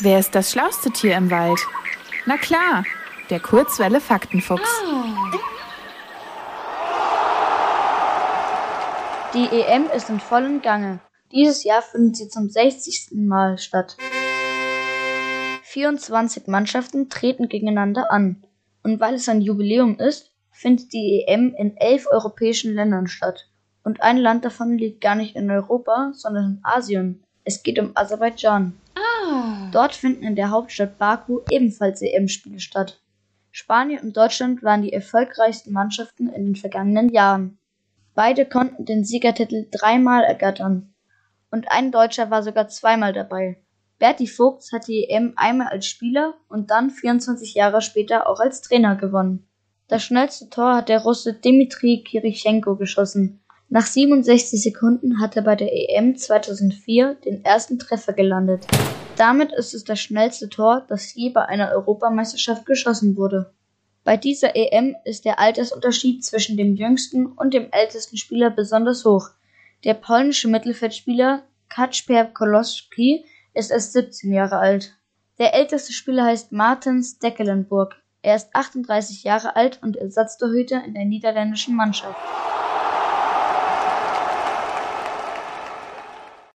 Wer ist das schlauste Tier im Wald? Na klar, der Kurzwelle Faktenfuchs. Die EM ist in vollem Gange. Dieses Jahr findet sie zum 60. Mal statt. 24 Mannschaften treten gegeneinander an. Und weil es ein Jubiläum ist, findet die EM in elf europäischen Ländern statt. Und ein Land davon liegt gar nicht in Europa, sondern in Asien. Es geht um Aserbaidschan. Dort finden in der Hauptstadt Baku ebenfalls EM-Spiele statt. Spanien und Deutschland waren die erfolgreichsten Mannschaften in den vergangenen Jahren. Beide konnten den Siegertitel dreimal ergattern. Und ein Deutscher war sogar zweimal dabei. Berti Vogts hat die EM einmal als Spieler und dann 24 Jahre später auch als Trainer gewonnen. Das schnellste Tor hat der Russe Dmitri Kirichenko geschossen. Nach 67 Sekunden hat er bei der EM 2004 den ersten Treffer gelandet. Damit ist es das schnellste Tor, das je bei einer Europameisterschaft geschossen wurde. Bei dieser EM ist der Altersunterschied zwischen dem jüngsten und dem ältesten Spieler besonders hoch. Der polnische Mittelfeldspieler Kacper Koloski ist erst 17 Jahre alt. Der älteste Spieler heißt Martin Stekelenburg. Er ist 38 Jahre alt und Ersatztorhüter in der niederländischen Mannschaft.